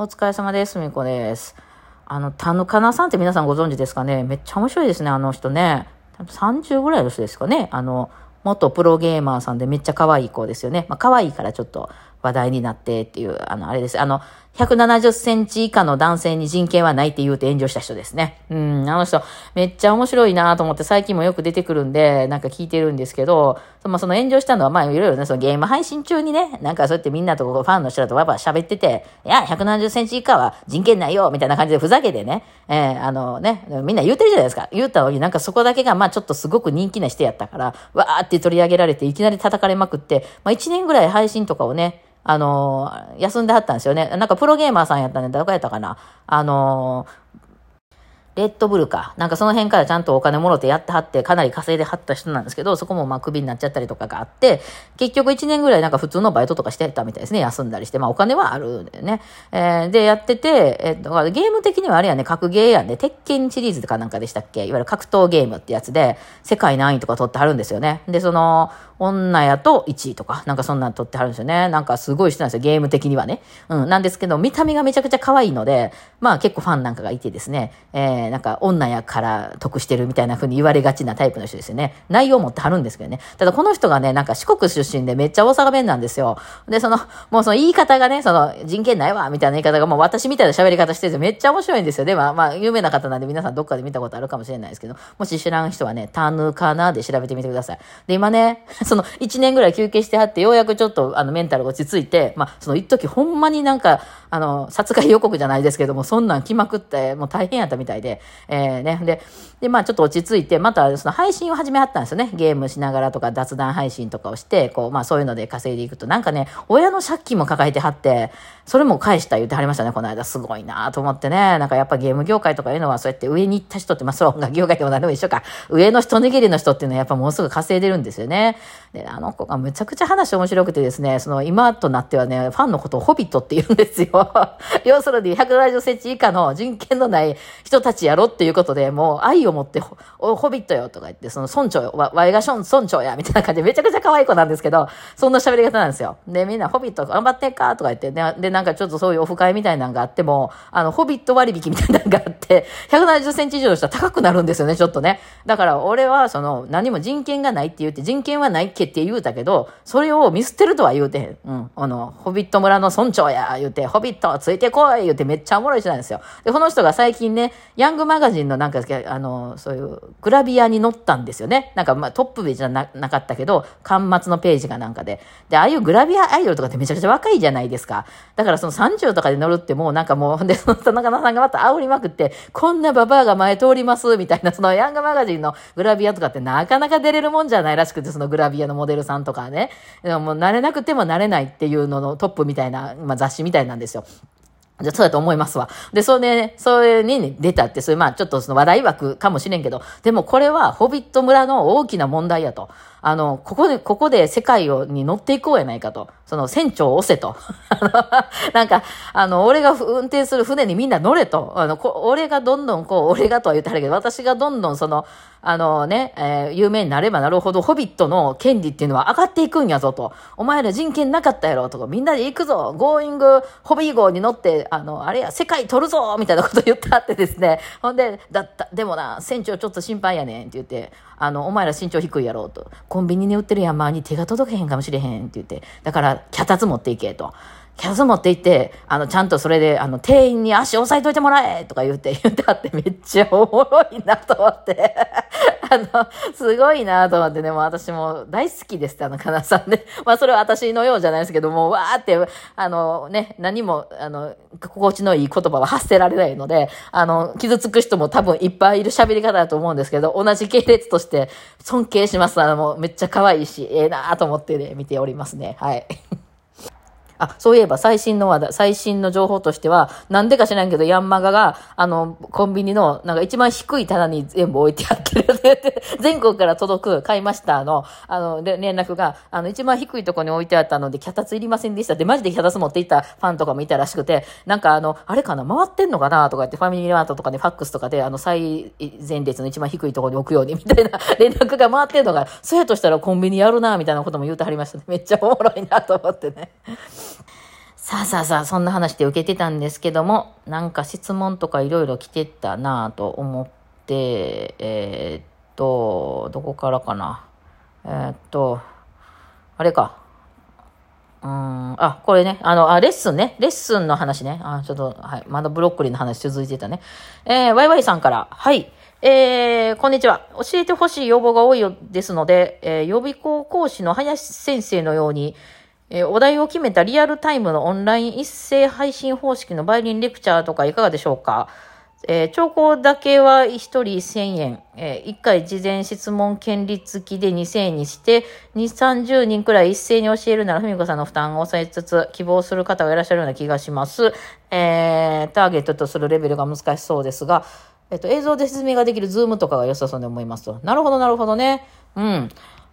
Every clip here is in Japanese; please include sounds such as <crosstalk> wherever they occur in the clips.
お疲れ様です。みこです。あの、田ぬかなさんって皆さんご存知ですかね？めっちゃ面白いですね、あの人ね。30ぐらいの人ですかね？あの、元プロゲーマーさんでめっちゃ可愛い子ですよね。まあ、可愛いからちょっと話題になってっていう、あの、あれです。あの、170センチ以下の男性に人権はないって言うて炎上した人ですね。うん、あの人、めっちゃ面白いなと思って最近もよく出てくるんで、なんか聞いてるんですけど、まあ、その炎上したのは、まあ、いろいろね、そのゲーム配信中にね、なんかそうやってみんなとファンの人らとわば喋ってて、いや、170センチ以下は人権ないよみたいな感じでふざけてね、えー、あのね、みんな言うてるじゃないですか。言ったのになんかそこだけが、まあちょっとすごく人気な人やったから、わーって取り上げられて、いきなり叩かれまくって、まあ1年ぐらい配信とかをね、あの、休んではったんですよね。なんかプロゲーマーさんやったんで、どこやったかな。あの、レッドブルか。なんかその辺からちゃんとお金もろてやってはって、かなり稼いではった人なんですけど、そこもまあクビになっちゃったりとかがあって、結局1年ぐらいなんか普通のバイトとかしてたみたいですね。休んだりして。まあお金はあるんだよね。えー、で、やってて、えっと、ゲーム的にはあれやね、格ゲーやんね。鉄拳シリーズかなんかでしたっけ？いわゆる格闘ゲームってやつで、世界何位とか取ってはるんですよね。で、その、女やと1位とか、なんかそんなん取ってはるんですよね。なんかすごい人なんですよ、ゲーム的にはね。うん、なんですけど、見た目がめちゃくちゃ可愛いので、まあ結構ファンなんかがいてですね、えー、なんか女やから得してるみたいな風に言われがちなタイプの人ですよね。内容持ってはるんですけどね。ただこの人がね、なんか四国出身でめっちゃ大阪弁なんですよ。で、その、もうその言い方がね、その人権ないわ、みたいな言い方がもう私みたいな喋り方してるんですよ。めっちゃ面白いんですよ。で、まあ、まあ、有名な方なんで皆さんどっかで見たことあるかもしれないですけど、もし知らん人はね、タヌカナで調べてみてください。で、今ね、<laughs> その1年ぐらい休憩してはって、ようやくちょっとあのメンタル落ち着いて、まあ、その一時ほんまになんか、あの、殺害予告じゃないですけども、そんなん来まくって、もう大変やったみたいで、えー、ね、で、で、まあちょっと落ち着いて、またその配信を始めはったんですよね。ゲームしながらとか雑談配信とかをして、こう、まあそういうので稼いでいくと、なんかね、親の借金も抱えてはって、それも返した言ってはりましたね、この間。すごいなと思ってね。なんかやっぱゲーム業界とかいうのはそうやって上に行った人って、まあそう、音楽業界でも何でも一緒か。上の一握りの人っていうのはやっぱもうすぐ稼いでるんですよね。で、あの子がむちゃくちゃ話面白くてですね、その今となってはね、ファンのことをホビットって言うんですよ。<laughs> 要するに170センチ以下の人権のない人たちやろっていうことで、もう愛を持って、おホビットよとか言って、その村長よ、わ、わいがしょん村長や、みたいな感じでめちゃくちゃ可愛い子なんですけど、そんな喋り方なんですよ。で、みんなホビット頑張ってんかとか言って、で、でなんかちょっとそういうオフ会みたいなのがあっても、あの、ホビット割引みたいなのがあって、170センチ以上の人は高くなるんですよね、ちょっとね。だから俺は、その、何も人権がないって言って、人権はないっけって言うたけど、それを見捨てるとは言うてへん。うん。あの、ホビット村の村長や、言うて、ホビついてこい言うてめっちゃおもろい人なんですよ。で、この人が最近ね、ヤングマガジンのなんか、あの、そういう、グラビアに載ったんですよね。なんか、まあ、トップページじゃなかったけど、端末のページがなんかで。で、ああいうグラビアアイドルとかってめちゃくちゃ若いじゃないですか。だからその30とかで乗るってもうなんかもう、<laughs> で、その田中さんがまた煽りまくって、こんなババアが前通ります、みたいな、そのヤングマガジンのグラビアとかってなかなか出れるもんじゃないらしくて、そのグラビアのモデルさんとかね。でももう慣れなくても慣れないっていうののトップみたいな、まあ、雑誌みたいなんですよ。じゃ、そうだと思いますわ。で、それね、それに、出たって、それまあちょっとその話題枠かもしれんけど、でもこれはホビット村の大きな問題やと。あの、ここで、ここで世界を、に乗っていこうやないかと。その船長を押せと。<laughs> なんか、あの、俺が運転する船にみんな乗れと。あの、こ俺がどんどんこう、俺がとは言ってはるけど、私がどんどんその、あのね、えー、有名になればなるほど、ホビットの権利っていうのは上がっていくんやぞと。お前ら人権なかったやろとか、みんなで行くぞゴーイングホビー号に乗って、あの、あれや、世界取るぞみたいなこと言ったってですね。ほんで、だった、でもな、船長ちょっと心配やねんって言って、あの、お前ら身長低いやろうと。コンビニに売ってる山に手が届けへんかもしれへんって言って。だから、脚立持っていけと。脚立持って行って、あの、ちゃんとそれで、あの、店員に足押さえといてもらえとか言って、言ってあってめっちゃおもろいなと思って。あの、すごいなと思ってね、もう私も大好きですって、あの、かなさんね。<laughs> まあ、それは私のようじゃないですけども、わーって、あの、ね、何も、あの、心地のいい言葉は発せられないので、あの、傷つく人も多分いっぱいいる喋り方だと思うんですけど、同じ系列として尊敬します。あの、もうめっちゃ可愛いし、ええなと思ってね、見ておりますね。はい。あ、そういえば最新の話題、最新の情報としては、なんでか知らんけど、ヤンマガが、あの、コンビニの、なんか一番低い棚に全部置いてあってるって、<laughs> 全国から届く、買いましたの、あの、連絡が、あの、一番低いところに置いてあったので、脚立いりませんでしたって、マジで脚立持っていったファンとかもいたらしくて、なんかあの、あれかな、回ってんのかなとか言って、ファミリーマートとかでファックスとかで、あの、最前列の一番低いところに置くように、みたいな <laughs> 連絡が回ってんのが、そうやとしたらコンビニやるな、みたいなことも言うてはりましたね。めっちゃおもろいなと思ってね。さあさあさあ、そんな話で受けてたんですけども、なんか質問とかいろいろ来てたなぁと思って、えー、っと、どこからかな。えー、っと、あれか。うん、あ、これね、あの、あ、レッスンね。レッスンの話ね。あ、ちょっと、はい。まだブロッコリーの話続いてたね。えー、ワイワイさんから、はい。えー、こんにちは。教えてほしい要望が多いよですので、えー、予備校講師の林先生のように、えー、お題を決めたリアルタイムのオンライン一斉配信方式のバイオリンレクチャーとかいかがでしょうか？えー、聴講だけは1人1000円、えー、1回事前質問権利付きで2000円にして、2、30人くらい一斉に教えるなら、ふみこさんの負担を抑えつつ、希望する方がいらっしゃるような気がします。えー、ターゲットとするレベルが難しそうですが、えっと、映像で説明ができるズームとかが良さそうに思いますと。なるほど、なるほどね。うん。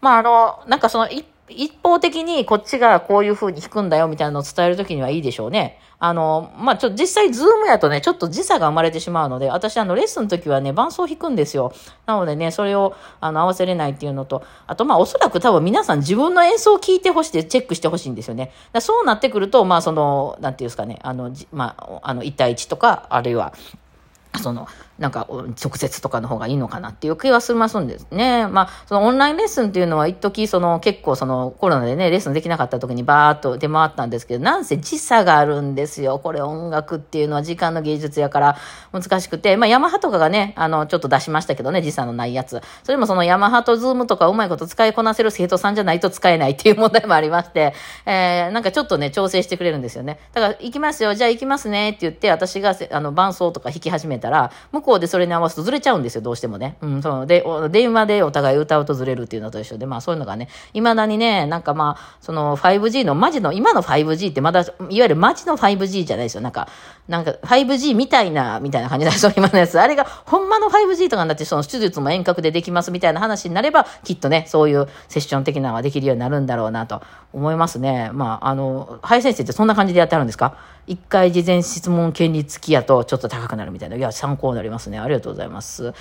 まあ、あの、なんかその、一方的にこっちがこういう風に弾くんだよみたいなのを伝えるときにはいいでしょうね。あの、まあ、ちょっと、実際ズームやとね、ちょっと時差が生まれてしまうので、私あの、レッスンの時はね、伴奏弾くんですよ。なのでね、それを、あの、合わせれないっていうのと、あとまあ、おそらく多分皆さん自分の演奏を聞いてほしいで、チェックしてほしいんですよね。そうなってくると、まあ、その、なんていうんですかね、あの、まあ、あの、1対1とか、あるいは、その、なんか、直接とかの方がいいのかなっていう気はしますんですね。まあ、そのオンラインレッスンっていうのは一時その結構そのコロナでね、レッスンできなかった時にバーっと出回ったんですけど、なんせ時差があるんですよ。これ音楽っていうのは時間の芸術やから難しくて、まあ、ヤマハとかがね、あの、ちょっと出しましたけどね、時差のないやつ。それもそのヤマハとズームとかうまいこと使いこなせる生徒さんじゃないと使えないっていう問題もありまして、えー、なんかちょっとね、調整してくれるんですよね。だから、行きますよ、じゃあ行きますねって言って、私があの伴奏とか弾き始めたら、向こうでそれに合わせるとずれちゃうんですよ、どうしてもね。うん、そう。で、電話でお互い歌うとずれるっていうのと一緒で、まあそういうのがね、未だにね、なんかまあ、その 5G の、マジの、今の 5G ってまだ、いわゆるマジの 5G じゃないですよ。なんか、なんか 5G みたいな、みたいな感じなんですよ、今のやつ。あれが、ほんまの 5G とかになって、その手術も遠隔でできますみたいな話になれば、きっとね、そういうセッション的なのができるようになるんだろうなと思いますね。まあ、あの、林先生ってそんな感じでやってあるんですか？一回事前質問権利付きやとちょっと高くなるみたいな。いや、参考になりますね。ありがとうございます。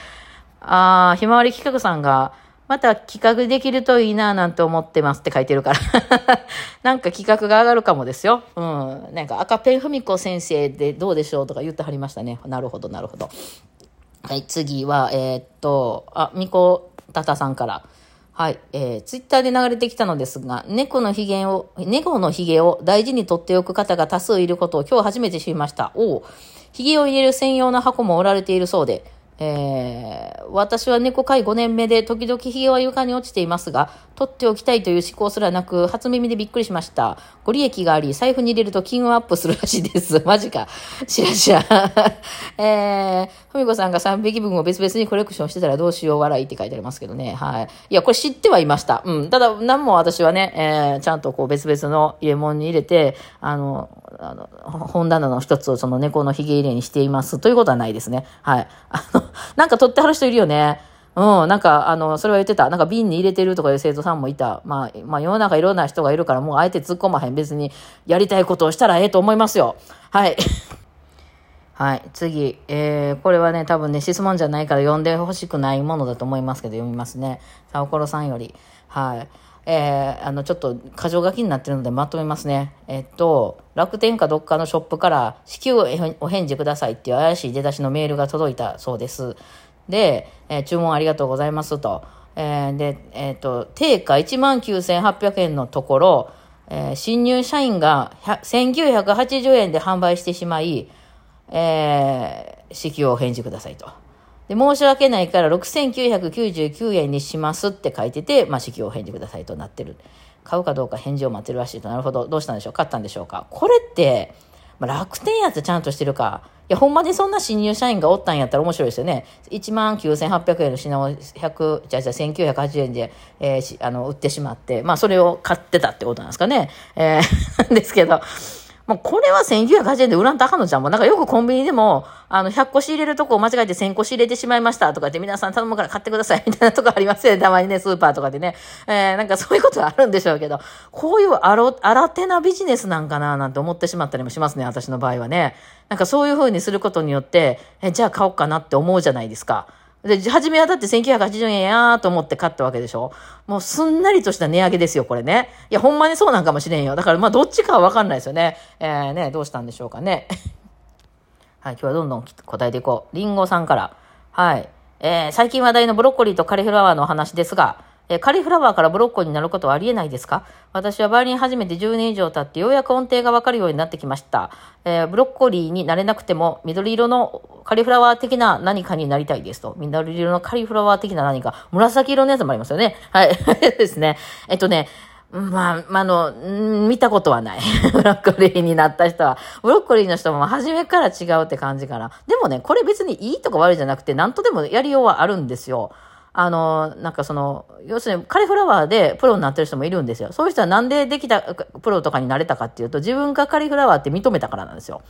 あひまわり企画さんが、また企画できるといいななんて思ってますって書いてるから <laughs> なんか企画が上がるかもですよ。うん。なんか赤ペンふみこ先生でどうでしょうとか言ってはりましたね。なるほど、なるほど。はい、次は、えー、っと、あ、みこたたさんから。はい、えー、ツイッターで流れてきたのですが、猫の髭を、猫の髭を大事に取っておく方が多数いることを今日初めて知りました。おお、髭を入れる専用の箱も売られているそうで、えー、私は猫飼い5年目で時々髭は床に落ちていますが、取っておきたいという思考すらなく、初耳でびっくりしました。ご利益があり、財布に入れると金運アップするらしいです。<laughs> マジか。しらしら。<laughs> えー、ふみこさんが3匹分を別々にコレクションしてたらどうしよう笑いって書いてありますけどね。はい。いや、これ知ってはいました。うん。ただ、何も私はね、えー、ちゃんとこう別々の入れ物に入れて、あの、あの、本棚の一つをその猫の髭入れにしていますということはないですね。はい。あの、<laughs> なんか取ってはる人いるよね。うん、なんか、あの、それは言ってた。なんか瓶に入れてるとかいう生徒さんもいた。まあ、まあ、世の中いろんな人がいるから、もうあえて突っ込まへん。別に、やりたいことをしたらええと思いますよ。はい。<laughs> はい。次。えー、これはね、多分ね、質問じゃないから読んでほしくないものだと思いますけど、読みますね。さおころさんより。はい。えー、あの、ちょっと、箇条書きになってるのでまとめますね。えっと、楽天かどっかのショップから、至急お返事くださいっていう怪しい出だしのメールが届いたそうです。で、えー、注文ありがとうございますと。えー、で、えっ、と、定価19,800円のところ、え、新入社員が1980円で販売してしまい、えー、支給を返事くださいと。で、申し訳ないから6999円にしますって書いてて、まあ、支給を返事くださいとなってる。買うかどうか返事を待ってるらしいと。なるほど。どうしたんでしょう？買ったんでしょうか？これって、まあ、楽天やつちゃんとしてるか。いや、ほんまにそんな新入社員がおったんやったら面白いですよね。1万9800円の品を100、じゃあじゃあ1980円で、えー、あの、売ってしまって、まあそれを買ってたってことなんですかね。えー、<laughs> ですけど、もうこれは1980円で売らんとあかのじゃん。もなんかよくコンビニでも、あの、100個仕入れるとこを間違えて1000個仕入れてしまいましたとかって皆さん頼むから買ってくださいみたいなとこありますよね。<laughs> たまにね、スーパーとかでね。えー、なんかそういうことはあるんでしょうけど、こういうあろ、新手なビジネスなんかななんて思ってしまったりもしますね。私の場合はね。なんかそういう風にすることによって、え、じゃあ買おうかなって思うじゃないですか。で、初めはだって1980円やーと思って買ったわけでしょ？もうすんなりとした値上げですよ、これね。いや、ほんまにそうなんかもしれんよ。だからまあどっちかはわかんないですよね。えー、ね、どうしたんでしょうかね。<laughs> はい、今日はどんどん答えていこう。りんごさんから。はい。えー、最近話題のブロッコリーとカリフラワーの話ですが、え、カリフラワーからブロッコリーになることはありえないですか？私はバイオリン始めて10年以上経ってようやく音程がわかるようになってきました。えー、ブロッコリーになれなくても緑色のカリフラワー的な何かになりたいですと。緑色のカリフラワー的な何か。紫色のやつもありますよね。はい。<laughs> ですね。えっとね、まあ、あの、見たことはない。<laughs> ブロッコリーになった人は。ブロッコリーの人も初めから違うって感じかな。でもね、これ別にいいとか悪いじゃなくて、なんとでもやりようはあるんですよ。あの、なんかその、要するにカリフラワーでプロになってる人もいるんですよ。そういう人はなんでできたプロとかになれたかっていうと、自分がカリフラワーって認めたからなんですよ。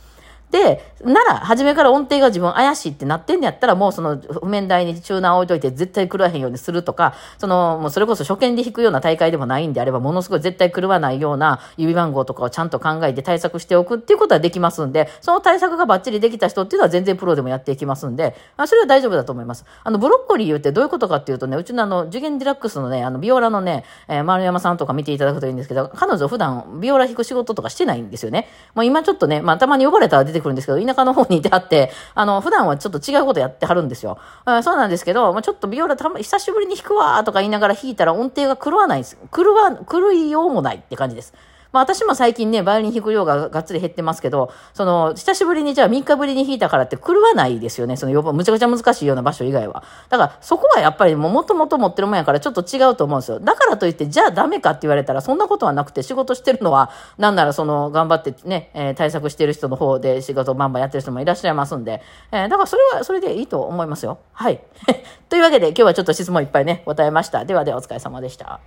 で、なら、初めから音程が自分怪しいってなってんのやったら、もうその譜面台にチューナー置いといて絶対狂わへんようにするとか、その、もうそれこそ初見で弾くような大会でもないんであれば、ものすごい絶対狂わないような指番号とかをちゃんと考えて対策しておくっていうことはできますんで、その対策がバッチリできた人っていうのは全然プロでもやっていきますんで、あそれは大丈夫だと思います。あの、ブロッコリー言ってどういうことかっていうとね、うちのあの、次元ディラックスのね、あの、ビオラのね、えー、丸山さんとか見ていただくといいんですけど、彼女普段ビオラ弾く仕事とかしてないんですよね。もう今ちょっとね、まあたまに呼ばれたら出てくるんですけど、田舎の方にいてあって、あの、普段はちょっと違うことやってはるんですよ。あそうなんですけど、まあ、ちょっとビオラた久しぶりに弾くわとか言いながら弾いたら音程が狂わないです。狂わ、狂いようもないって感じです。まあ私も最近ね、バイオリン弾く量ががっつり減ってますけど、その、久しぶりにじゃあ3日ぶりに弾いたからって狂わないですよね。その、むちゃくちゃ難しいような場所以外は。だから、そこはやっぱりももともと持ってるもんやからちょっと違うと思うんですよ。だからといって、じゃあダメかって言われたら、そんなことはなくて、仕事してるのは、なんならその、頑張ってね、えー、対策してる人の方で仕事バンバンやってる人もいらっしゃいますんで、えー、だからそれは、それでいいと思いますよ。はい。<laughs> というわけで、今日はちょっと質問いっぱいね、答えました。ではではお疲れ様でした。